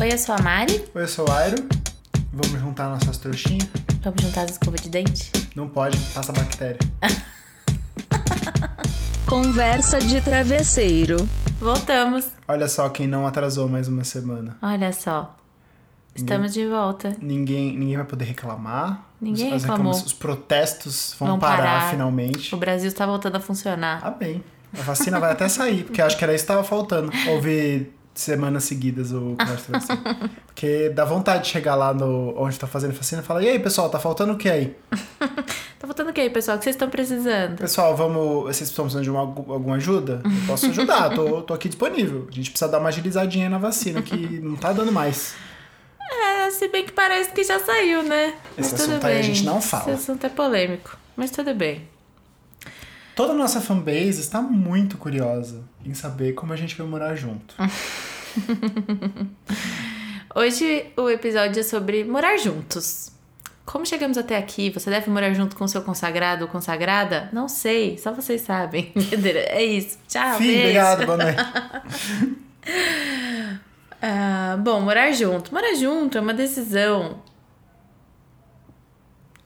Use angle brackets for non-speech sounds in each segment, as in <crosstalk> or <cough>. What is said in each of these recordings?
Oi, eu sou a Mari. Oi, eu sou o Airo. Vamos juntar nossas trouxinhas? Vamos juntar as escovas de dente? Não pode, passa bactéria. <laughs> Conversa de travesseiro. Voltamos. Olha só quem não atrasou mais uma semana. Olha só. Estamos de volta. Ninguém, ninguém vai poder reclamar. Ninguém As reclamou. Os protestos vão, Vão parar, parar. finalmente. O Brasil está voltando a funcionar. Ah, bem. A vacina vai até sair, porque acho que era isso que tava faltando. Ouvir semanas seguidas o Conversa Travesseiro. Porque dá vontade de chegar lá no onde tá fazendo vacina e falar: e aí, pessoal, tá faltando o que aí? <laughs> Tá faltando o que aí, pessoal? O que vocês estão precisando? Pessoal, vamos. Vocês estão precisando de uma, alguma ajuda? Eu posso ajudar, tô, tô aqui disponível. A gente precisa dar uma agilizadinha na vacina, que não tá dando mais. É, se bem que parece que já saiu, né? Mas Esse tudo assunto bem. aí a gente não fala. Esse assunto é polêmico. Mas tudo bem. Toda a nossa fanbase está muito curiosa em saber como a gente vai morar junto. <laughs> <laughs> Hoje o episódio é sobre morar juntos. Como chegamos até aqui? Você deve morar junto com seu consagrado ou consagrada? Não sei, só vocês sabem. <laughs> É isso. Tchau, Fih, beijo. obrigado, boa noite. <laughs> Ah, bom, morar junto. Morar junto é uma decisão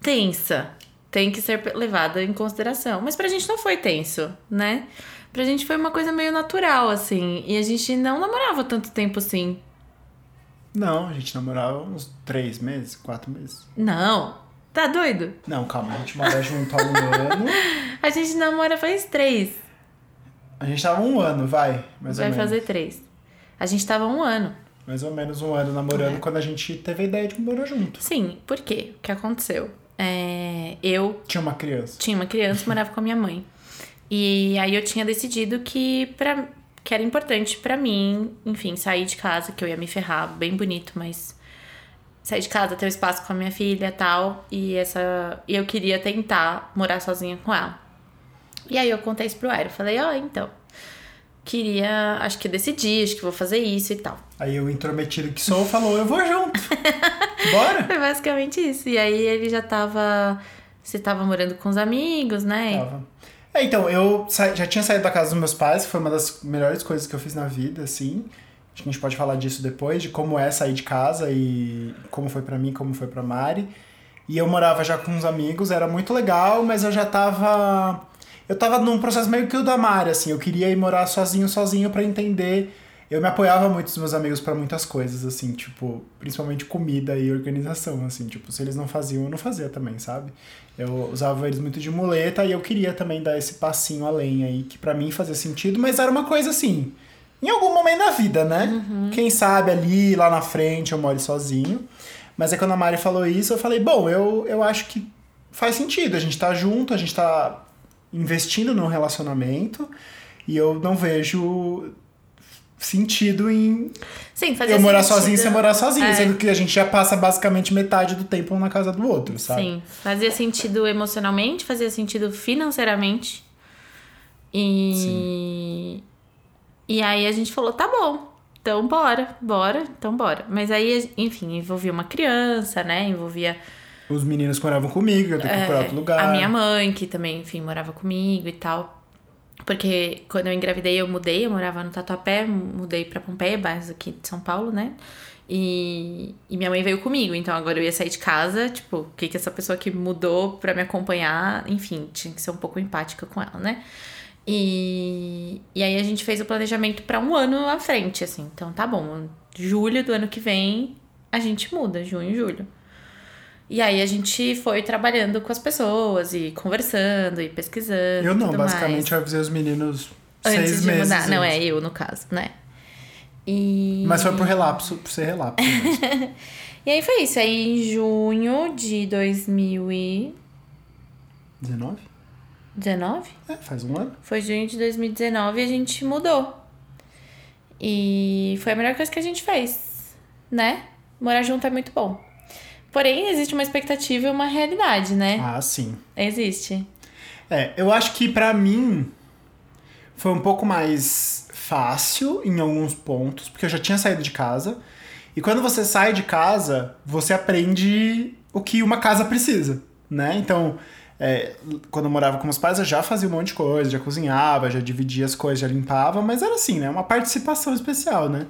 tensa. Tem que ser levada em consideração. Mas pra gente não foi tenso, né? Pra gente foi uma coisa meio natural, assim. E a gente não namorava tanto tempo assim. Não, a gente namorava uns três meses, quatro meses. Não. Tá doido? Não, calma, a gente mora junto há um ano. <laughs> A gente namora faz três. A gente tava um ano, vai, mais Vai ou menos. fazer três. A gente tava um ano. Mais ou menos um ano namorando É. quando a gente teve a ideia de morar junto. Sim, por quê? O que aconteceu? É, eu Tinha uma criança. tinha uma criança, morava com a minha mãe. E aí eu tinha decidido que, pra, que era importante pra mim, enfim, sair de casa, que eu ia me ferrar, bem bonito, mas sair de casa, ter um espaço com a minha filha e tal. E essa. E eu queria tentar morar sozinha com ela. E aí eu contei isso pro Aero. Falei, ó, então. Queria. Acho que decidi, acho que vou fazer isso e tal. Aí o intrometido que sou falou, eu vou junto. <laughs> Bora? Foi basicamente isso. E aí ele já tava. Você tava morando com os amigos, né? Tava. É, então, eu já tinha saído da casa dos meus pais, que foi uma das melhores coisas que eu fiz na vida, assim. Acho que a gente pode falar disso depois, de como é sair de casa e como foi pra mim, como foi pra Mari. E eu morava já com uns amigos, era muito legal, mas eu já tava. Eu tava num processo meio que o da Mari, assim. Eu queria ir morar sozinho, sozinho pra entender. Eu me apoiava muito dos meus amigos pra muitas coisas, assim, tipo, principalmente comida e organização, assim, tipo, se eles não faziam, eu não fazia também, sabe? Eu usava eles muito de muleta e eu queria também dar esse passinho além aí, que pra mim fazia sentido, mas era uma coisa assim, em algum momento da vida, né? Quem sabe ali, lá na frente, eu moro sozinho. Mas aí quando a Mari falou isso, eu falei, bom, eu, eu acho que faz sentido, a gente tá junto, a gente tá investindo num relacionamento e eu não vejo sentido em Sim, eu morar sentido. sozinho e você morar sozinho, É. sendo que a gente já passa basicamente metade do tempo um na casa do outro, sabe? Sim, fazia sentido emocionalmente, fazia sentido financeiramente. E. E aí a gente falou: tá bom, então bora, bora, então bora. Mas aí, enfim, envolvia uma criança, né? Envolvia Os meninos que moravam comigo, eu tenho que procurar outro lugar. É, a minha mãe, que também, enfim, morava comigo e tal. Porque quando eu engravidei, eu mudei, eu morava no Tatuapé, mudei pra Pompeia, bairros aqui de São Paulo, né? E, e minha mãe veio comigo, então agora eu ia sair de casa, tipo, o que que essa pessoa que mudou pra me acompanhar, enfim, tinha que ser um pouco empática com ela, né? E, e aí a gente fez o planejamento pra um ano à frente, assim. Então tá bom, julho do ano que vem a gente muda, junho, julho. E aí a gente foi trabalhando com as pessoas e conversando e pesquisando. Eu e não, basicamente mais. eu avisei os meninos Antes seis de meses. mudar. Não, antes. é eu no caso, né? E... Mas foi pro relapso, por ser relapso. <laughs> E aí foi isso. Aí em junho de 2019, 19? É, faz um ano. foi junho de 2019 a gente mudou. E foi a melhor coisa que a gente fez, né? Morar junto é muito bom. Porém, existe uma expectativa e uma realidade, né? Ah, sim. Existe. É, eu acho que pra mim foi um pouco mais fácil em alguns pontos, porque eu já tinha saído de casa. E quando você sai de casa, você aprende o que uma casa precisa, né? Então, é, quando eu morava com meus pais, eu já fazia um monte de coisa, já cozinhava, já dividia as coisas, já limpava, mas era assim, né? Uma participação especial, né?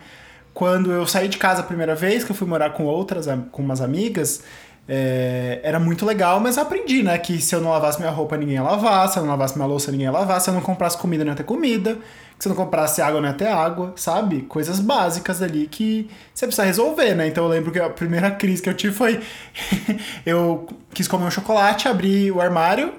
Quando eu saí de casa a primeira vez, que eu fui morar com outras, com umas amigas, é, era muito legal, mas eu aprendi, né? Que se eu não lavasse minha roupa, ninguém ia lavar, se eu não lavasse minha louça, ninguém ia lavar, se eu não comprasse comida, não ia ter comida, que se eu não comprasse água, não ia ter água, sabe? Coisas básicas ali que você precisa resolver, né? Então eu lembro que a primeira crise que eu tive foi. <laughs> eu quis comer um chocolate, abri o armário,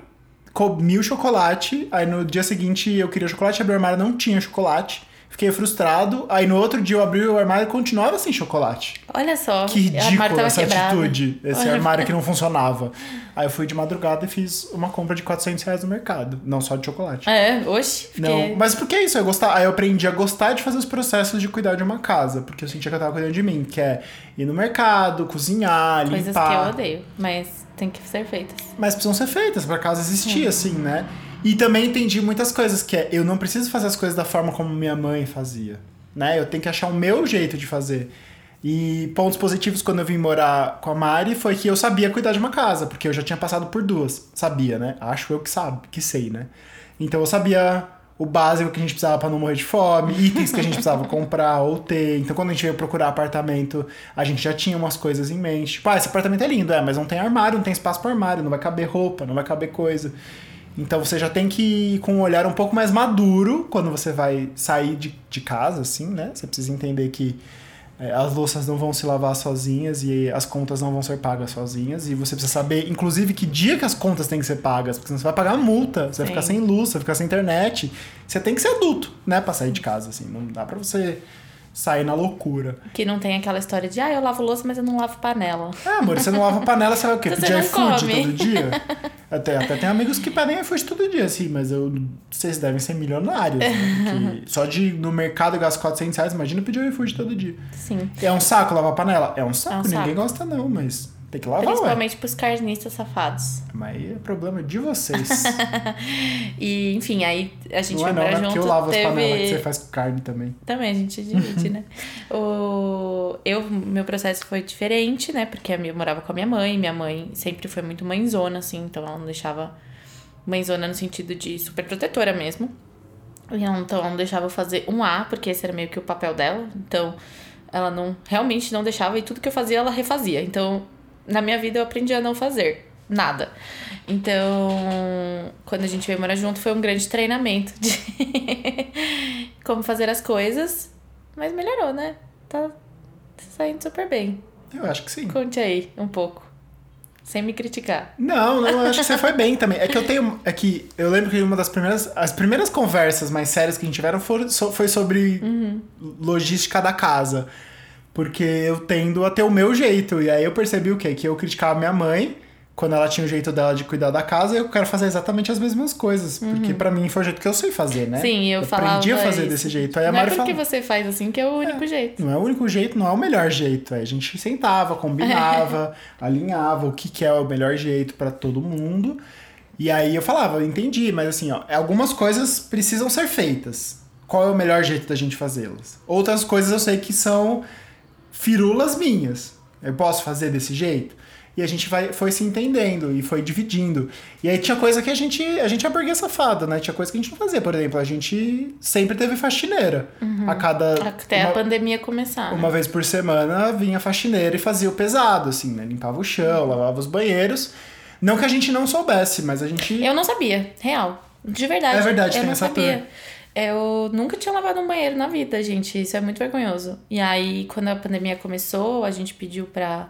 comi o chocolate, aí no dia seguinte eu queria chocolate, abri o armário, não tinha chocolate. Fiquei frustrado. Aí no outro dia eu abri o armário e continuava sem chocolate. Olha só. Que ridículo essa quebrado. atitude. Esse Olha. armário que não funcionava. Aí eu fui de madrugada e fiz uma compra de 400 reais no mercado. Não só de chocolate. É, oxe. Fiquei... Não, mas por que isso? Eu gostar, aí eu aprendi a gostar de fazer os processos de cuidar de uma casa, porque eu sentia que eu tava cuidando de mim, que é ir no mercado, cozinhar, Coisas limpar. que eu odeio, mas tem que ser feitas. Mas precisam ser feitas pra casa existir, assim, né? E também entendi muitas coisas, que é eu não preciso fazer as coisas da forma como minha mãe fazia, né? Eu tenho que achar o meu jeito de fazer. E pontos positivos quando eu vim morar com a Mari foi que eu sabia cuidar de uma casa, porque eu já tinha passado por duas. Sabia, né? Acho eu que sabe, que sei, né? Então eu sabia o básico que a gente precisava pra não morrer de fome, itens que a gente precisava <laughs> comprar ou ter. Então quando a gente veio procurar apartamento, a gente já tinha umas coisas em mente. Tipo, ah, esse apartamento é lindo, é, mas não tem armário, não tem espaço para armário, não vai caber roupa, não vai caber coisa. Então você já tem que ir com um olhar um pouco mais maduro quando você vai sair de, de casa, assim, né? Você precisa entender que é, as louças não vão se lavar sozinhas e as contas não vão ser pagas sozinhas. E você precisa saber, inclusive, que dia que as contas têm que ser pagas. Porque senão você vai pagar multa, você vai Sim. ficar sem luz, você vai ficar sem internet. Você tem que ser adulto, né? Pra sair de casa, assim. Não dá pra você sair na loucura. Que não tem aquela história de, ah, eu lavo louça, mas eu não lavo panela. Ah, amor, você não lava <laughs> panela, você vai o quê? Você Pedir iFood todo dia? <laughs> Até, até tem amigos que pedem iFood todo dia, assim, mas eu, vocês devem ser milionários. Né? Porque só de ir no mercado gastar 400 reais, imagina pedir iFood todo dia. Sim. É um saco lavar panela? É um saco, É um ninguém saco. gosta não, mas tem que lavar, ué. Principalmente pros carnistas safados. Mas aí é problema de vocês. <laughs> E, enfim, aí a gente não é foi não, morar né? junto. Porque eu lavo as teve... panelas que você faz com carne também. Também, a gente divide, né? <laughs> O... Eu, meu processo foi diferente, né? Porque eu morava com a minha mãe. Minha mãe sempre foi muito mãezona, assim. Então ela não deixava... Mãezona no sentido de super protetora mesmo. E ela, Então ela não deixava eu fazer um A, porque esse era meio que o papel dela. Então ela não... Realmente não deixava. E tudo que eu fazia, ela refazia. Então, na minha vida, eu aprendi a não fazer. Nada. Então, quando a gente veio morar junto, foi um grande treinamento de <laughs> como fazer as coisas. Mas melhorou, né? Tá saindo super bem. Eu acho que sim. Conte aí um pouco. Sem me criticar. Não, não, eu acho que você foi bem <laughs> também. É que eu tenho. É que eu lembro que uma das primeiras. As primeiras conversas mais sérias que a gente tiveram so- foi sobre logística da casa. Porque eu tendo a ter o meu jeito. E aí eu percebi o quê? Que eu criticava minha mãe quando ela tinha o jeito dela de cuidar da casa e eu quero fazer exatamente as mesmas coisas. Porque pra mim foi o jeito que eu sei fazer, né? Sim, eu, falava. aprendi a fazer isso. desse jeito. Aí a Não é Mari porque fala. você faz assim que é o único jeito. Não é o único jeito, não é o melhor jeito. É, a gente sentava, combinava, <laughs> alinhava o que, que é o melhor jeito pra todo mundo. E aí eu falava, eu entendi, mas assim, ó, algumas coisas precisam ser feitas. Qual é o melhor jeito da gente fazê-las? Outras coisas eu sei que são firulas minhas. Eu posso fazer desse jeito? E a gente vai, foi se entendendo e foi dividindo. E aí tinha coisa que a gente, a gente é burguês safado, né? Tinha coisa que a gente não fazia. Por exemplo, a gente sempre teve faxineira. A cada. Até uma- a pandemia começar. né? uma vez por semana vinha faxineira e fazia o pesado, assim, né? Limpava o chão, lavava os banheiros. Não que a gente não soubesse, mas a gente. Eu não sabia, real. De verdade. É verdade, eu tem não essa sabia. Eu nunca tinha lavado um banheiro na vida, gente. Isso é muito vergonhoso. E aí, quando a pandemia começou, a gente pediu pra,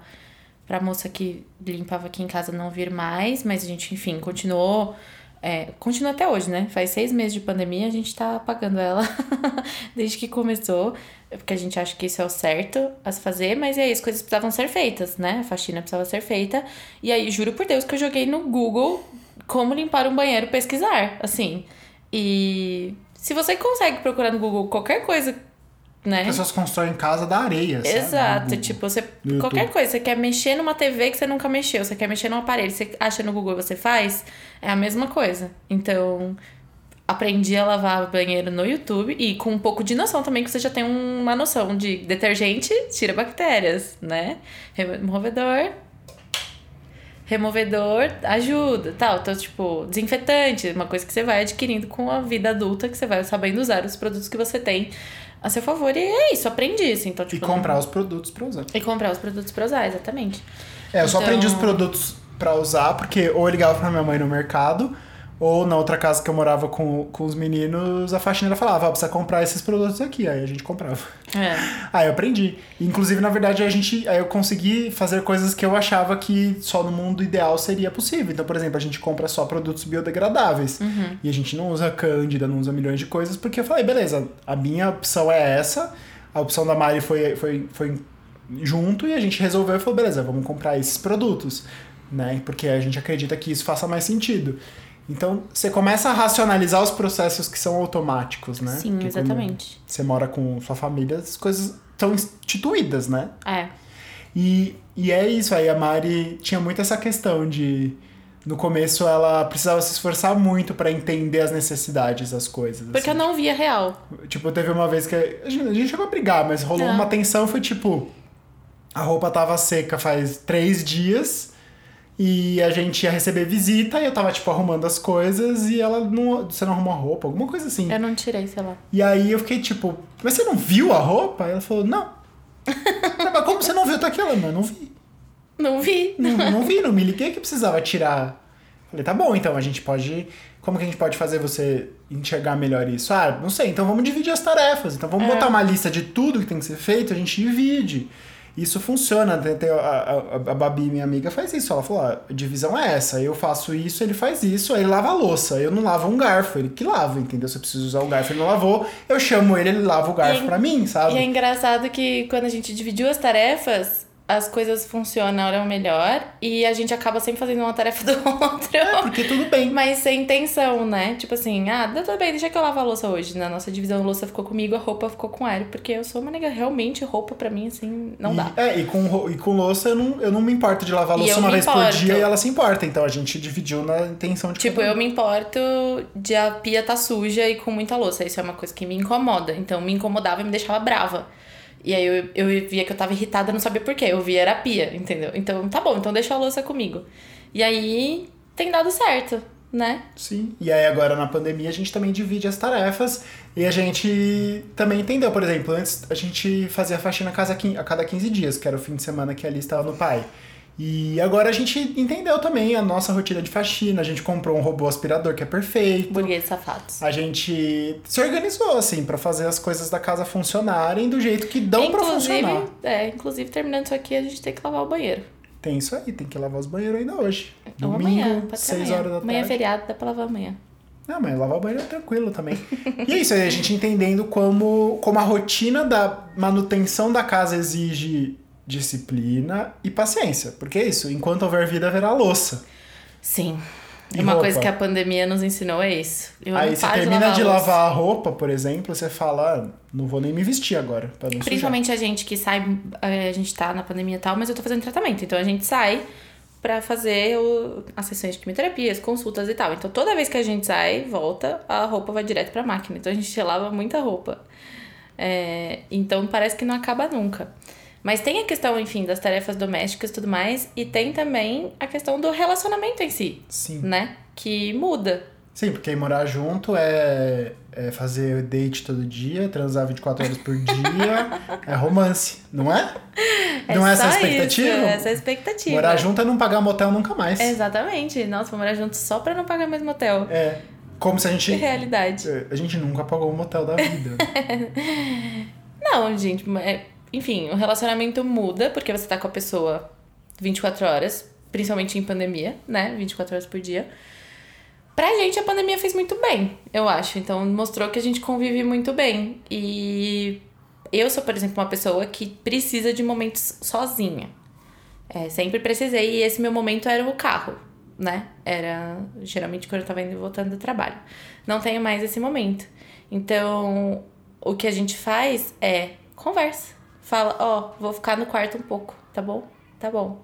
pra moça que limpava aqui em casa não vir mais, mas a gente, enfim, continuou. É, continua até hoje, né? Faz seis meses de pandemia, a gente tá pagando ela <laughs> desde que começou, porque a gente acha que isso é o certo a se fazer, mas é isso, coisas precisavam ser feitas, né? A faxina precisava ser feita. E aí, juro por Deus que eu joguei no Google como limpar um banheiro pesquisar, assim. E se você consegue procurar no Google qualquer coisa, né? As pessoas constroem casa da areia, sabe? Exato, tipo, você. Qualquer coisa, você quer mexer numa TV que você nunca mexeu, você quer mexer num aparelho, você acha no Google e você faz, é a mesma coisa. Então, aprendi a lavar banheiro no YouTube e com um pouco de noção também, que você já tem uma noção de detergente tira bactérias, né? Removedor. Removedor ajuda, tal. Então, tipo, desinfetante, uma coisa que você vai adquirindo com a vida adulta, que você vai sabendo usar os produtos que você tem a seu favor e é isso, aprendi isso. Então, E tipo, comprar os produtos pra usar. E comprar os produtos pra usar, exatamente. É, eu só Então- aprendi os produtos pra usar porque ou eu ligava pra minha mãe no mercado, ou na outra casa que eu morava com, com os meninos, a faxineira falava, ó, precisa comprar esses produtos aqui. Aí a gente comprava. É. <laughs> Aí eu aprendi. Inclusive, na verdade, a gente, aí eu consegui fazer coisas que eu achava que só no mundo ideal seria possível. Então, por exemplo, a gente compra só produtos biodegradáveis. E a gente não usa cândida, não usa milhões de coisas, porque eu falei, beleza, a minha opção é essa, a opção da Mari foi, foi, foi junto e a gente resolveu e falou, beleza, vamos comprar esses produtos, né? Porque a gente acredita que isso faça mais sentido. Então, você começa a racionalizar os processos que são automáticos, né? Sim, Porque quando exatamente. Você mora com sua família, as coisas estão instituídas, né? É. E, e é isso, aí a Mari tinha muito essa questão de. No começo ela precisava se esforçar muito pra entender as necessidades das coisas. Porque eu assim. não via real. Tipo, teve uma vez que. A gente, a gente chegou a brigar, mas rolou Não. uma tensão, foi tipo. A roupa tava seca faz três dias e a gente ia receber visita e eu tava, tipo, arrumando as coisas e ela não. Você não arrumou a roupa? Alguma coisa assim. Eu não tirei, sei lá. E aí eu fiquei tipo, mas você não viu a roupa? Aí ela falou, <laughs> não. mas como você não viu? Tá aqui, ela, não vi. Não vi. Não, não vi, não me liguei que precisava tirar. Falei, tá bom, então a gente pode. Como que a gente pode fazer você enxergar melhor isso? Ah, não sei, então vamos dividir as tarefas. Então vamos É. botar uma lista de tudo que tem que ser feito, a gente divide. Isso funciona. A, a, a Babi, minha amiga, faz isso. Ela falou: ó, a divisão é essa. Eu faço isso, ele faz isso, aí ele lava a louça. Eu não lavo um garfo, ele que lava, entendeu? Se eu preciso usar o garfo, ele não lavou, eu chamo ele, ele lava o garfo E- pra mim, sabe? E é engraçado que quando a gente dividiu as tarefas, as coisas funcionaram melhor e a gente acaba sempre fazendo uma tarefa do outro. Porque tudo bem. Mas sem intenção, né? Tipo assim, ah, dá tudo bem, deixa que eu lavo a louça hoje. Na nossa divisão, a louça ficou comigo, a roupa ficou com Hélio. Porque eu sou uma nega, realmente, roupa pra mim, assim, não e, dá. É, e com, e com louça eu não, eu não me importo de lavar a louça uma vez por importo. dia e ela se importa. Então a gente dividiu na intenção de Tipo, eu me importo de a pia tá suja e com muita louça. Isso é uma coisa que me incomoda. Então, me incomodava e me deixava brava. E aí eu, eu via que eu tava irritada, não sabia por quê. Eu via era pia, entendeu? Então, tá bom, então deixa a louça comigo. E aí tem dado certo, né? Sim. E aí agora na pandemia a gente também divide as tarefas e a gente também entendeu, por exemplo, antes a gente fazia faxina a casa a cada 15 dias, que era o fim de semana que ali estava no pai. E agora a gente entendeu também a nossa rotina de faxina, a gente comprou um robô aspirador que é perfeito. Burgueses safados. A gente se organizou assim pra fazer as coisas da casa funcionarem do jeito que dão pra funcionar. é, inclusive, terminando isso aqui, a gente tem que lavar o banheiro. Tem isso aí, tem que lavar os banheiros ainda hoje. Ou Domingo, amanhã, pode ser 6 amanhã. horas da Amanhã é tarde. feriado, dá pra lavar amanhã. Não, mas lavar o banheiro é tranquilo também. e é isso aí, a gente entendendo como, como a rotina da manutenção da casa exige disciplina e paciência. Porque é isso, enquanto houver vida, haverá louça. Sim. E Uma roupa? coisa que a pandemia nos ensinou é isso. Eu aí você termina de a louça. lavar a roupa, por exemplo, você fala, ah, não vou nem me vestir agora. Pra não sujar. Principalmente a gente que sai, eh, a gente tá na pandemia e tal, mas eu tô fazendo tratamento. Então a gente sai pra fazer o, as sessões de quimioterapia, as consultas e tal. Então toda vez que a gente sai, volta, a roupa vai direto pra máquina. Então a gente lava muita roupa. É, então parece que não acaba nunca. Mas tem a questão, enfim, das tarefas domésticas e tudo mais, e tem também a questão do relacionamento em si, Sim. né? Que muda. Sim, porque morar junto é, é fazer date todo dia, transar 24 horas por dia, <laughs> é romance, não é? não é essa a expectativa? Isso, essa é a expectativa. Morar junto é não pagar motel nunca mais. Exatamente. Nossa, vou morar junto só pra não pagar mais motel. É. Como se a gente. realidade. A gente nunca pagou um motel da vida. <laughs> Não, gente, é- enfim, o relacionamento muda porque você tá com a pessoa 24 horas, principalmente em pandemia, né? 24 horas por dia. Pra gente, a pandemia fez muito bem, eu acho. Então, mostrou que a gente convive muito bem. E eu sou, por exemplo, uma pessoa que precisa de momentos sozinha. É, sempre precisei, e esse meu momento era o carro, né? Era geralmente quando eu tava indo e voltando do trabalho. Não tenho mais esse momento. Então, o que a gente faz é conversa. Fala, ó, vou ficar no quarto um pouco, tá bom? Tá bom.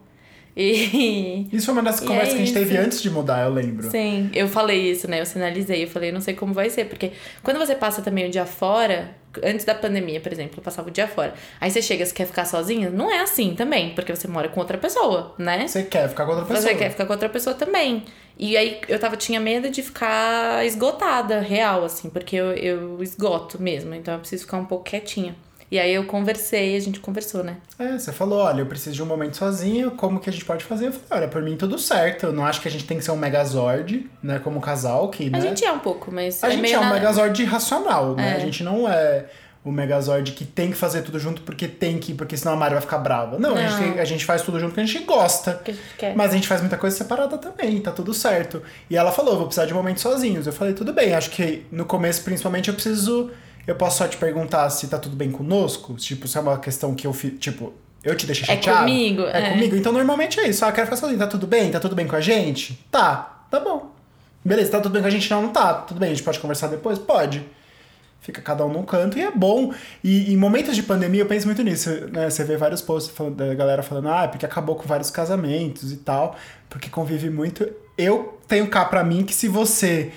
E <laughs> Isso foi uma das conversas é que a gente teve antes de mudar, eu lembro. Sim, eu falei isso, né? Eu sinalizei, eu falei, não sei como vai ser, porque quando você passa também o dia fora, antes da pandemia, por exemplo, eu passava o dia fora. Aí você chega, você quer ficar sozinha? Não é assim também, porque você mora com outra pessoa, né? Você quer ficar com outra pessoa. Você quer ficar com outra pessoa também. E aí eu tava, tinha medo de ficar esgotada, real, assim, porque eu, eu esgoto mesmo, então eu preciso ficar um pouco quietinha. E aí eu conversei, a gente conversou, né? É, você falou, olha, eu preciso de um momento sozinho, como que a gente pode fazer? Eu falei, olha, por mim tudo certo. Eu não acho que a gente tem que ser um megazord, né, como casal, que, né? A gente é um pouco, mas. A é gente é um na- megazord racional, né? É. A gente não é o megazord que tem que fazer tudo junto porque tem que, porque senão a Mari vai ficar brava. Não, A, gente Não. a gente faz tudo junto porque a gente gosta. que a gente quer. Mas a gente faz muita coisa separada também, tá tudo certo. E ela falou, vou precisar de momentos sozinhos. Eu falei, tudo bem, acho que no começo, principalmente, eu preciso. Eu posso só te perguntar se tá tudo bem conosco? Tipo, se é uma questão que eu fiz. Tipo, eu te deixei É chateado. comigo, É, é. comigo. Então normalmente é isso. Ah, quero ficar sozinho. Tá tudo bem? Tá tudo bem com a gente? Tá, tá bom. Beleza, tá tudo bem com a gente? Não, não tá. Tudo bem, a gente pode conversar depois? Pode. Fica cada um num canto e é bom. E em momentos de pandemia eu penso muito nisso, né? Você vê vários posts falando- da galera falando, ah, porque acabou com vários casamentos e tal, porque convive muito. Eu tenho cá pra mim que se você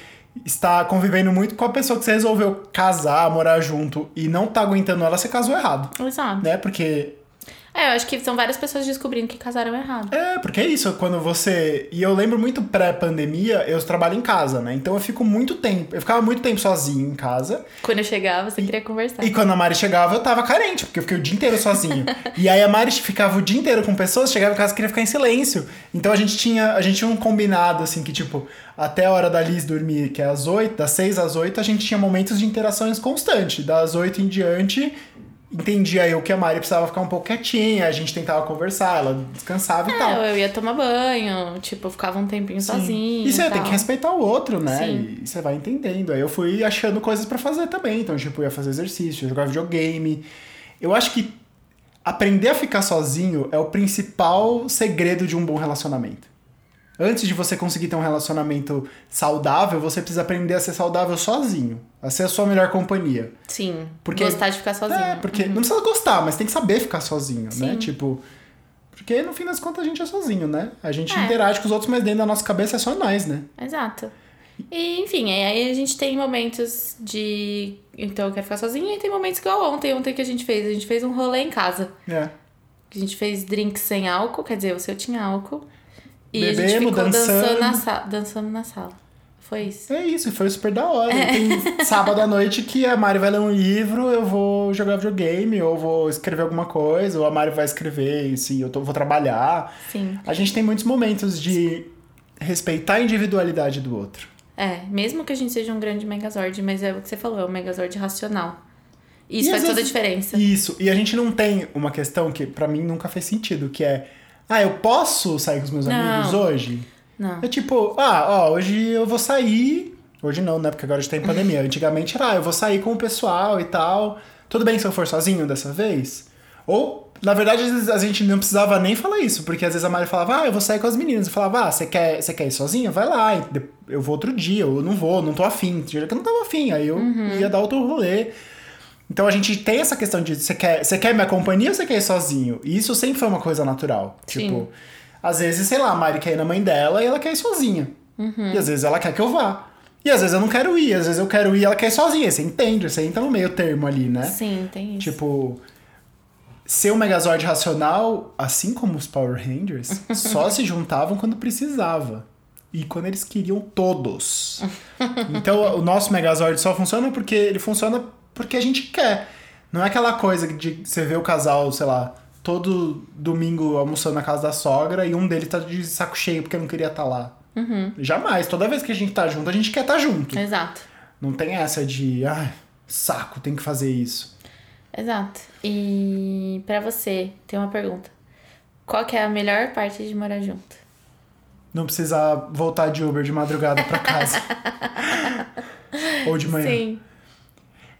está convivendo muito com a pessoa que você resolveu casar, morar junto e não tá aguentando ela, você casou errado, Exato. né? Porque É, eu acho que são várias pessoas descobrindo que casaram errado. É, porque é isso, quando você. E eu lembro muito pré-pandemia, eu trabalho em casa, né? Então eu fico muito tempo. Eu ficava muito tempo sozinho em casa. Quando eu chegava, você queria conversar. E quando a Mari chegava, eu tava carente, porque eu fiquei o dia inteiro sozinho. <laughs> e aí a Mari ficava o dia inteiro com pessoas, chegava em casa e queria ficar em silêncio. Então a gente tinha, a gente tinha um combinado, assim, que tipo, até a hora da Liz dormir, que é às 8, das 6 às 8, a gente tinha momentos de interações constantes. Das 8 em diante, entendia eu que a Mari precisava ficar um pouco quietinha, a gente tentava conversar, ela descansava e tal. É, eu ia tomar banho, tipo, eu ficava um tempinho sozinho. E você tem tal. que respeitar o outro, né? Sim. E você vai entendendo. Aí eu fui achando coisas pra fazer também. Então, tipo, eu ia fazer exercício, jogar videogame. Eu acho que aprender a ficar sozinho é o principal segredo de um bom relacionamento. Antes de você conseguir ter um relacionamento saudável, você precisa aprender a ser saudável sozinho. A ser a sua melhor companhia. Sim, Porque- gostar de ficar sozinho. É, porque não precisa gostar, mas tem que saber ficar sozinho, né? Sim. Tipo. Porque no fim das contas a gente é sozinho, né? A gente É. interage com os outros, mas dentro da nossa cabeça é só nós, né? Exato. E, enfim, aí a gente tem momentos de. Então eu quero ficar sozinha e tem momentos igual ontem, ontem que a gente fez. A gente fez um rolê em casa. É. A gente fez drinks sem álcool, quer dizer, você eu tinha álcool. E a gente Bebemos, ficou dançando dançando. na, dançando na sala. Foi isso. É isso, e foi super da hora. É. Tem <laughs> sábado à noite que a Mari vai ler um livro, eu vou jogar videogame, ou vou escrever alguma coisa, ou a Mari vai escrever, e sim, eu tô, vou trabalhar. Sim. A gente tem muitos momentos de respeitar a individualidade do outro. É, mesmo que a gente seja um grande Megazord, mas é o que você falou, é um Megazord racional. Isso E faz às toda a vezes- diferença. Isso, e a gente não tem uma questão que pra mim nunca fez sentido, que é, ah, eu posso sair com os meus Não. amigos hoje? Não. É tipo, ah, ó, hoje eu vou sair. Hoje não, né? Porque agora a gente tá em pandemia. <laughs> Antigamente era, ah, eu vou sair com o pessoal e tal. Tudo bem se eu for sozinho dessa vez? Ou, na verdade, a gente não precisava nem falar isso, porque às vezes a Mari falava, ah, eu vou sair com as meninas. Eu falava, ah, você quer, você quer ir sozinha? Vai lá, eu vou outro dia, eu não vou, não tô afim. Tinha dia que eu não tava afim, aí eu ia dar outro rolê. Então a gente tem essa questão de você quer, você quer minha companhia ou você quer ir sozinho? E isso sempre foi uma coisa natural. Sim. Tipo, às vezes, sei lá, a Mari quer ir na mãe dela e ela quer ir sozinha. E às vezes ela quer que eu vá. E às vezes eu não quero ir, às vezes eu quero ir e ela quer ir sozinha. Você entende? Você entra no meio termo ali, né? Sim, tem isso. Tipo, ser um Megazord racional, assim como os Power Rangers, <laughs> só se juntavam quando precisava. E quando eles queriam todos. <laughs> Então o nosso Megazord só funciona porque ele funciona porque a gente quer. Não é aquela coisa de você ver o casal, sei lá, todo domingo almoçando na casa da sogra e um deles tá de saco cheio porque não queria estar lá. Jamais. Toda vez que a gente tá junto, a gente quer estar junto. Exato. Não tem essa de, ai, saco, tem que fazer isso. Exato. E pra você, tem uma pergunta. Qual que é a melhor parte de morar junto? Não precisar voltar de Uber de madrugada pra casa. <laughs> Ou de manhã. Sim.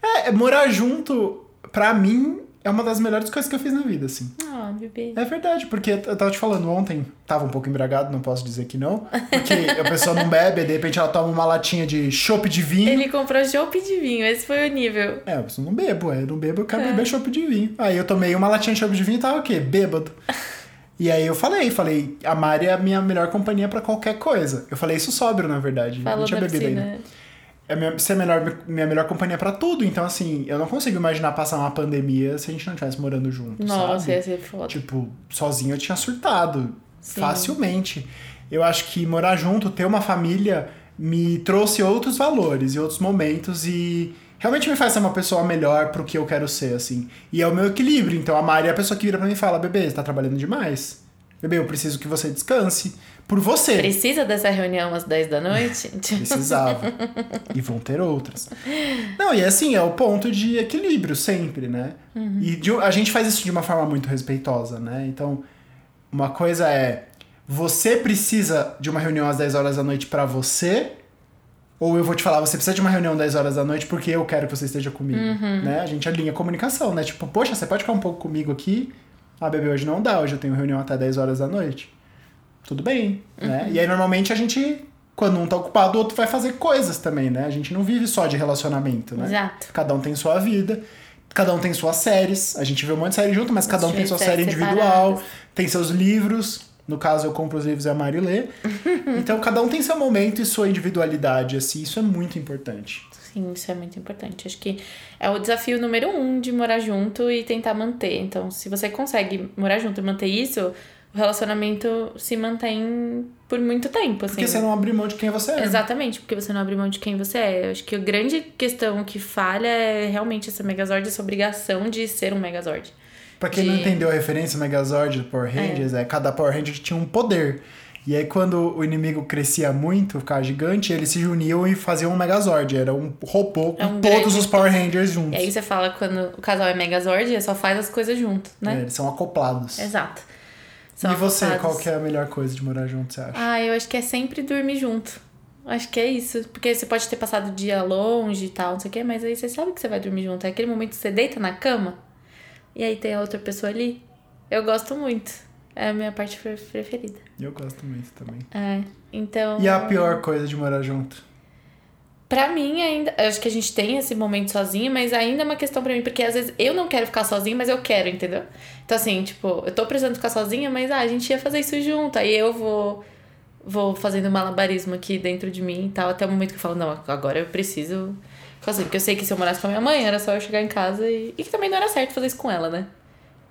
É, morar junto, pra mim, é uma das melhores coisas que eu fiz na vida, assim. Ah, bebê. É verdade, porque eu tava te falando ontem, tava um pouco embragado, não posso dizer que não. Porque a pessoa não bebe, de repente ela toma uma latinha de chopp de vinho. Ele comprou chopp de vinho, esse foi o nível. É, eu não bebo, é, eu não bebo, eu quero É. beber chopp de vinho. Aí eu tomei uma latinha de chopp de vinho e tava o quê? Bêbado. E aí eu falei, falei, a Mari é a minha melhor companhia pra qualquer coisa. Eu falei isso sóbrio, na verdade. Falou não tinha bebido piscina. ainda. É minha, ser melhor, minha melhor companhia pra tudo. Então, assim, eu não consigo imaginar passar uma pandemia se a gente não estivesse morando junto, Nossa, sabe? ia ser foda. Tipo, sozinho eu tinha surtado. Sim. Facilmente. eu acho que morar junto, ter uma família, me trouxe outros valores e outros momentos e realmente me faz ser uma pessoa melhor pro que eu quero ser, assim. E é o meu equilíbrio. Então a Mari é a pessoa que vira pra mim e fala: bebê, você tá trabalhando demais. Bebê, eu preciso que você descanse. Por você. Precisa dessa reunião às 10 da noite? <laughs> Precisava. e vão ter outras. Não, e assim, é o ponto de equilíbrio sempre, né? E de- a gente faz isso de uma forma muito respeitosa, né? Então, uma coisa é você precisa de uma reunião às 10 horas da noite pra você, ou eu vou te falar, você precisa de uma reunião às 10 horas da noite porque eu quero que você esteja comigo, né? A gente alinha a comunicação, né? Tipo, poxa, você pode ficar um pouco comigo aqui? Ah, bebê, hoje não dá, hoje eu tenho reunião até 10 horas da noite. Tudo bem, né? E aí, normalmente, a gente, quando um tá ocupado, o outro vai fazer coisas também, né? A gente não vive só de relacionamento, né? Exato. Cada um tem sua vida, cada um tem suas séries. A gente vê um monte de série junto, mas cada um tem sua série individual, separadas. tem seus livros. No caso, eu compro os livros e a Mari lê. <laughs> então, cada um tem seu momento e sua individualidade, assim. Isso é muito importante. Sim, isso é muito importante. Acho que é o desafio número um de morar junto e tentar manter. Então, se você consegue morar junto e manter isso, o relacionamento se mantém por muito tempo, assim. Porque você não abre mão de quem você é. Exatamente, porque você não abre mão de quem você é. Eu acho que a grande questão que falha é realmente essa Megazord, essa obrigação de ser um Megazord. Pra quem não de- entendeu a referência, o Megazord do Power Rangers, é. cada Power Ranger tinha um poder. E aí, quando o inimigo crescia muito, ficava gigante, eles se uniam e faziam um Megazord. Era um robô com É um todos os Power Rangers E juntos. aí você fala quando o casal é Megazord, só faz as coisas junto, É, né? eles são acoplados. Exato. São e você, acoplados. qual que é a melhor coisa de morar junto, você acha? Ah, eu acho que é sempre dormir junto. Acho que é isso. Porque você pode ter passado o dia longe e tal, não sei o quê, mas aí você sabe que você vai dormir junto. É aquele momento que você deita na cama e aí tem a outra pessoa ali. Eu gosto muito. É a minha parte pre- preferida. Eu gosto muito também. É. Então. E a pior coisa de morar junto? Pra mim, ainda. Eu acho que a gente tem esse momento sozinho, mas ainda é uma questão pra mim, porque às vezes eu não quero ficar sozinha, mas eu quero, entendeu? Então, assim, tipo, eu tô precisando ficar sozinha, mas ah, a gente ia fazer isso junto. Aí eu vou. Vou fazendo malabarismo aqui dentro de mim e tal, até o momento que eu falo, não, agora eu preciso. fazer. Porque eu sei que se eu morasse com a minha mãe, era só eu chegar em casa e. E que também não era certo fazer isso com ela, né?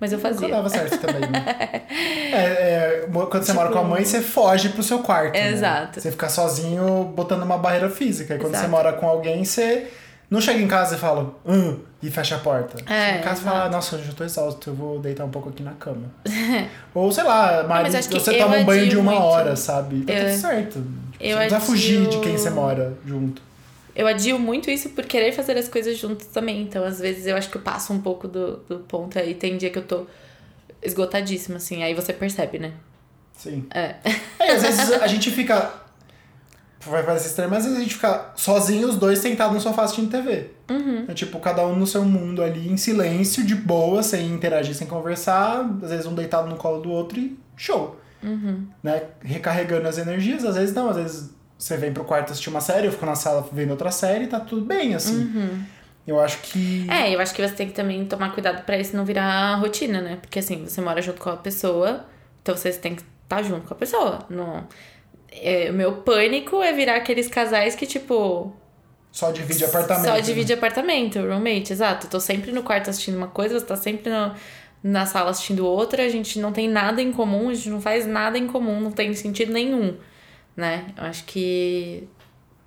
Mas eu Nunca fazia. dava certo também, né? <laughs> É, é, quando você mora com a mãe, você foge pro seu quarto. né? Tipo, Exato. Você fica sozinho botando uma barreira física. E quando Exato. você mora com alguém, você não chega em casa e fala, hum, e fecha a porta. É, chega em casa e fala, nossa, hoje eu tô exausto, eu vou deitar um pouco aqui na cama. <laughs> Ou sei lá, Mari, você toma um banho de uma muito. hora, sabe? Tá Eu- tudo certo. Tipo, você não precisa fugir de quem você mora junto. Eu adio muito isso por querer fazer as coisas juntos também. Então, às vezes, eu acho que eu passo um pouco do, do ponto aí. Tem dia que eu tô esgotadíssima, assim. Aí você percebe, né? Sim. É. É, às vezes a gente fica. Vai parecer estranho, mas às vezes a gente fica sozinho, os dois sentados no sofá assistindo TV. Uhum. É tipo, cada um no seu mundo ali, em silêncio, de boa, sem interagir, sem conversar. Às vezes um deitado no colo do outro e show. Uhum. Né? Recarregando as energias, às vezes não, às vezes você vem pro quarto assistir uma série, eu fico na sala vendo outra série tá tudo bem, assim. Eu acho que. É, eu acho que você tem que também tomar cuidado pra isso não virar rotina, né? Porque, assim, você mora junto com a pessoa, então você tem que estar junto com a pessoa. Não... É, o meu pânico é virar aqueles casais que, tipo, Só divide apartamento. Só né? divide apartamento, roommate, exato. Tô sempre no quarto assistindo uma coisa, você tá sempre no- na sala assistindo outra, a gente não tem nada em comum, a gente não faz nada em comum, não tem sentido nenhum, né? Eu acho que,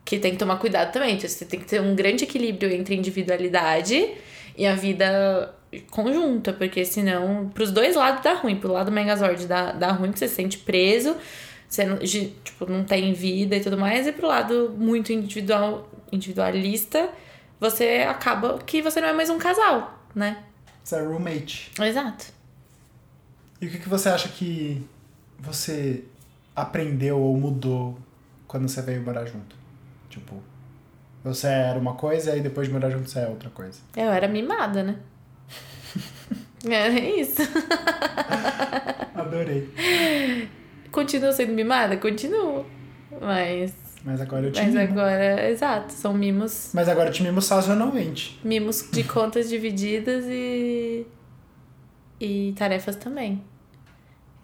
que tem que tomar cuidado também. Então, Você tem que ter um grande equilíbrio entre individualidade e a vida conjunta, porque senão, pros dois lados dá ruim. Pro lado Megazord dá, dá ruim, que você se sente preso, você não, tipo, não tem vida e tudo mais, e pro lado muito individual, individualista, você acaba que você não é mais um casal, né? Você é roommate. Exato. E o que, que você acha que você aprendeu ou mudou quando você veio morar junto? Tipo, você era uma coisa e depois de morar junto você é outra coisa. Eu era mimada, né? Era <laughs> isso. <laughs> Adorei. Continuo sendo mimada? Continuo. Mas. Mas agora eu te Mas mimo. agora, exato, são mimos. Mas agora eu te mimo sazonalmente. Mimos de <laughs> contas divididas e. e tarefas também.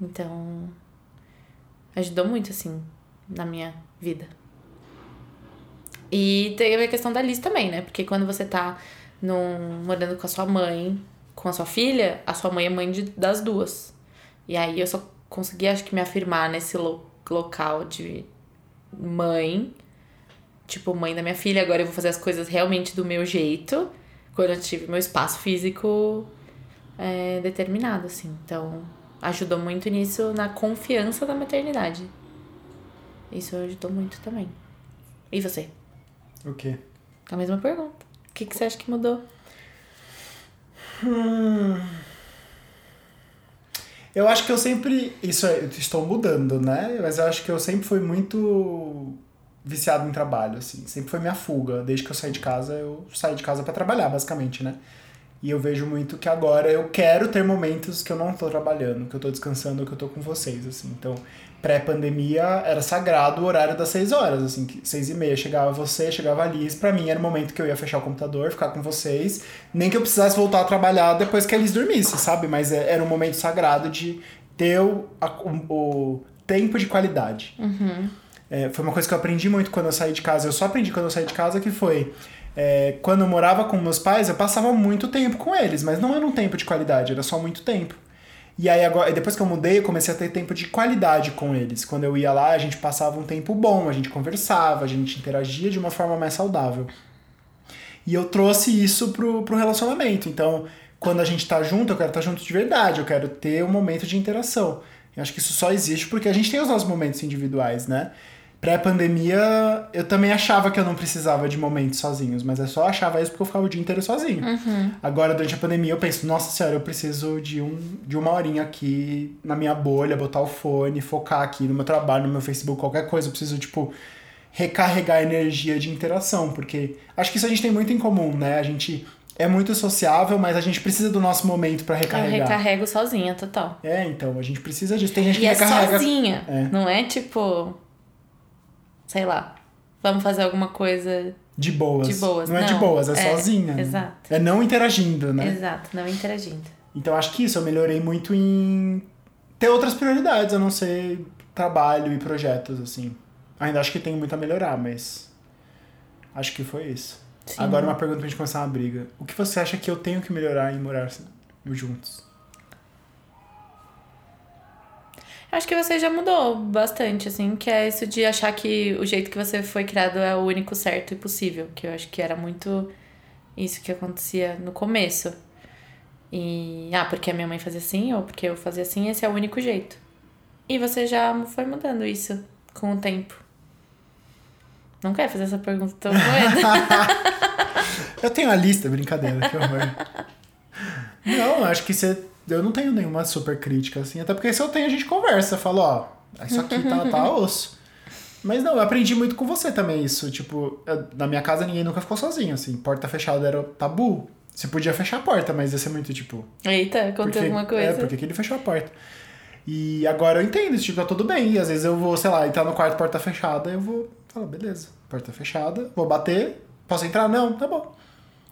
Então. Ajudou muito, assim, na minha vida. E tem a questão da Liz também, né? Porque quando você tá num, morando com a sua mãe, com a sua filha, a sua mãe é mãe de, das duas. E aí eu só consegui, acho que, me afirmar nesse lo- local de mãe, tipo, mãe da minha filha, agora eu vou fazer as coisas realmente do meu jeito, quando eu tive meu espaço físico é, determinado, assim. Então, ajudou muito nisso, na confiança da maternidade. Isso ajudou muito também. E você? O quê? A mesma pergunta. O que, que você acha que mudou? Hum. Eu acho que eu sempre. Isso é, eu estou mudando, né? Mas eu acho que eu sempre fui muito viciado em trabalho, assim. Sempre foi minha fuga. Desde que eu saí de casa, eu saí de casa para trabalhar, basicamente, né? E eu vejo muito que agora eu quero ter momentos que eu não tô trabalhando, que eu tô descansando, que eu tô com vocês, assim. Então, pré-pandemia era sagrado o horário das seis horas, assim, que seis e meia chegava você, chegava a Liz, pra mim era o momento que eu ia fechar o computador, ficar com vocês, nem que eu precisasse voltar a trabalhar depois que a Liz dormisse, sabe? Mas é, era um momento sagrado de ter o, o tempo de qualidade. Uhum. É, foi uma coisa que eu aprendi muito quando eu saí de casa, eu só aprendi quando eu saí de casa, que foi... É, quando eu morava com meus pais, eu passava muito tempo com eles, mas não era um tempo de qualidade, era só muito tempo. E aí agora, depois que eu mudei, eu comecei a ter tempo de qualidade com eles. Quando eu ia lá, a gente passava um tempo bom, a gente conversava, a gente interagia de uma forma mais saudável. E eu trouxe isso pro, pro relacionamento. Então, quando a gente tá junto, eu quero estar tá junto de verdade, eu quero ter um momento de interação. Eu acho que isso só existe porque a gente tem os nossos momentos individuais, né? Pré-pandemia, eu também achava que eu não precisava de momentos sozinhos, mas eu só achava isso porque eu ficava o dia inteiro sozinho. Uhum. Agora, durante a pandemia, eu penso, nossa senhora, eu preciso de, um, de uma horinha aqui na minha bolha, botar o fone, focar aqui no meu trabalho, no meu Facebook, qualquer coisa. Eu preciso, tipo, recarregar a energia de interação, porque acho que isso a gente tem muito em comum, né? A gente é muito sociável, mas a gente precisa do nosso momento para recarregar. Eu recarrego sozinha, total. É, então, a gente precisa disso. Tem gente E que é recarrega. sozinha, É. não é tipo... Sei lá, vamos fazer alguma coisa... De boas. De boas, Não é de não. boas, é, É, sozinha. né? exato. É não interagindo, né? Exato, não interagindo. Então acho que isso, eu melhorei muito em ter outras prioridades, a não ser trabalho e projetos, assim. Ainda acho que tem muito a melhorar, mas acho que foi isso. Sim. Agora uma pergunta pra gente começar uma briga. O que você acha que eu tenho que melhorar em morar juntos? Acho que você já mudou bastante, assim, que é isso de achar que o jeito que você foi criado é o único certo e possível. Que eu acho que era muito isso que acontecia no começo. E, ah, porque a minha mãe fazia assim, ou porque eu fazia assim, esse é o único jeito. E você já foi mudando isso com o tempo. Não quero fazer essa pergunta tão doida. <laughs> Eu tenho a lista, brincadeira, que horror. <laughs> não, acho que você. Eu não tenho nenhuma super crítica, assim. Até porque se eu tenho, a gente conversa. Fala, ó, isso aqui tá, tá <laughs> osso. Mas não, eu aprendi muito com você também isso. Tipo, eu- na minha casa ninguém nunca ficou sozinho, assim. Porta fechada era tabu. Você podia fechar a porta, mas ia ser muito tipo. Eita, aconteceu alguma coisa. É, porque que ele fechou a porta. E agora eu entendo, isso, tipo, tá tudo bem. E às vezes eu vou, sei lá, entrar no quarto, porta fechada, eu vou falar, beleza, porta fechada, vou bater, posso entrar? Não, tá bom.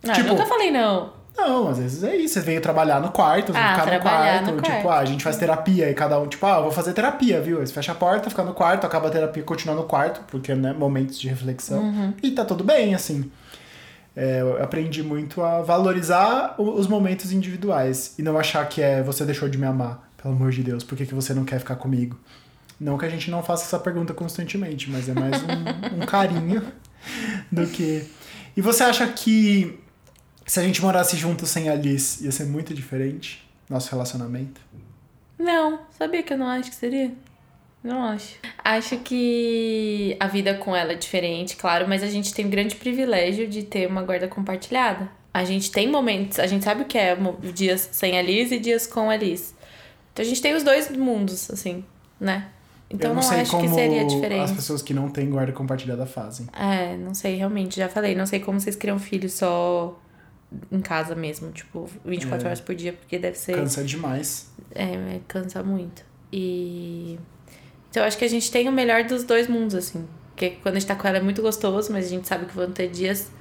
Ah, tipo- nunca falei não. Não, às vezes é isso. Você veio trabalhar no quarto, Ah, ficar no quarto. no tipo, quarto. ah, a gente faz terapia e cada um, tipo, ah, eu vou fazer terapia, viu? Aí você fecha a porta, fica no quarto, acaba a terapia, continua no quarto, porque, né, momentos de reflexão. Uhum. E tá tudo bem, assim. É, eu aprendi muito a valorizar os momentos individuais e não achar que é você deixou de me amar, pelo amor de Deus, por que, que você não quer ficar comigo? Não que a gente não faça essa pergunta constantemente, mas é mais um, um carinho do que. E você acha que se a gente morasse junto sem a Liz, ia ser muito diferente nosso relacionamento? Não, sabia que eu não acho que seria? Não acho. Acho que a vida com ela é diferente, claro, mas a gente tem o grande privilégio de ter uma guarda compartilhada. A gente tem momentos, a gente sabe o que é dias sem a Liz e dias com a Liz. Então a gente tem os dois mundos, assim, né? Então eu não, não, sei acho como que seria as diferente. pessoas que não têm guarda compartilhada fazem. É, não sei, realmente, já falei. Não sei como vocês criam filhos só em casa mesmo, tipo, 24 É. horas por dia, porque deve ser. Cansa demais. É, é, cansa muito. E. Então eu acho que a gente tem o melhor dos dois mundos, assim. Porque quando a gente tá com ela é muito gostoso, mas a gente sabe que vão ter dias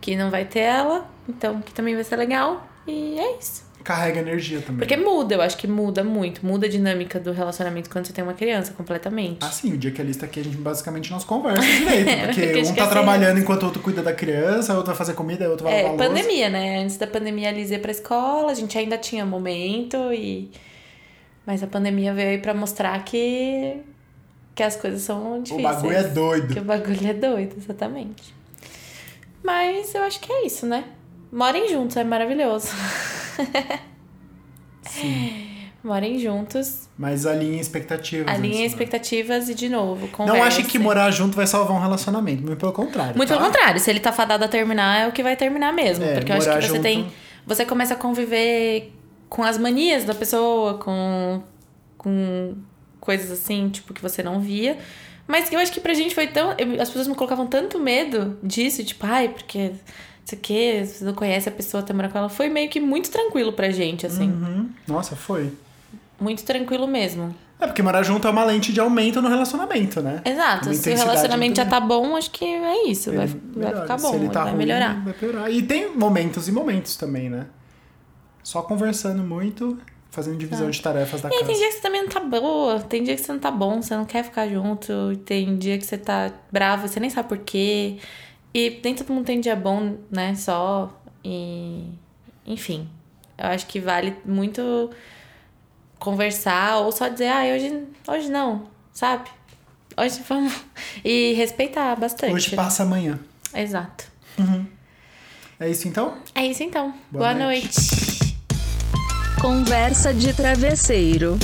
que não vai ter ela, então que também vai ser legal. E é isso. Carrega energia também. Porque muda, eu acho que muda muito. Muda a dinâmica do relacionamento quando você tem uma criança, completamente. Ah, sim, o dia que a lista aqui a gente basicamente não se conversa direito. <laughs> É, Porque um tá trabalhando enquanto o outro cuida da criança, o outro vai fazer comida, o outro vai É, lavar a louça. pandemia, né? Antes da pandemia a Liz ia pra escola, a gente ainda tinha momento e. Mas a pandemia veio aí pra mostrar que. que as coisas são O difíceis. bagulho é doido. Que o bagulho é doido, exatamente. Mas eu acho que é isso, né? Morem juntos, é maravilhoso. Morem juntos, Mas alinhem expectativas. alinhem né? expectativas e, de novo, Não conversem. ache que morar junto vai salvar um relacionamento, muito pelo contrário. Muito tá? pelo contrário, se ele tá fadado a terminar, é o que vai terminar mesmo. É, porque eu acho que você junto- tem. Você começa a conviver com as manias da pessoa, com. com coisas assim, tipo, que você não via. Mas eu acho que pra gente foi tão. eu- As pessoas me colocavam tanto medo disso, tipo, ai, porque. Não sei o quê, você não conhece a pessoa, tá morando com ela. Foi meio que muito tranquilo pra gente, assim. Uhum. Nossa, foi. Muito tranquilo mesmo. É porque morar junto é uma lente de aumento no relacionamento, né? Exato. Uma Se o relacionamento já tá bom, acho que é isso. Vai, vai ficar Se bom, ele tá vai ruim, melhorar. Vai piorar. E tem momentos e momentos também, né? Só conversando muito, fazendo divisão de tarefas da Tá. E casa. tem dia que você também não tá boa, tem dia que você não tá bom, você não quer ficar junto, tem dia que você tá bravo, você nem sabe por quê. E nem todo mundo tem dia bom, né, só. E. Enfim. Eu acho que vale muito conversar ou só dizer, ah, hoje, hoje não, sabe? Hoje vamos. <laughs> E respeitar bastante. Hoje passa amanhã. Exato. É isso então? É isso então. Boa Boa noite. noite. Conversa de travesseiro.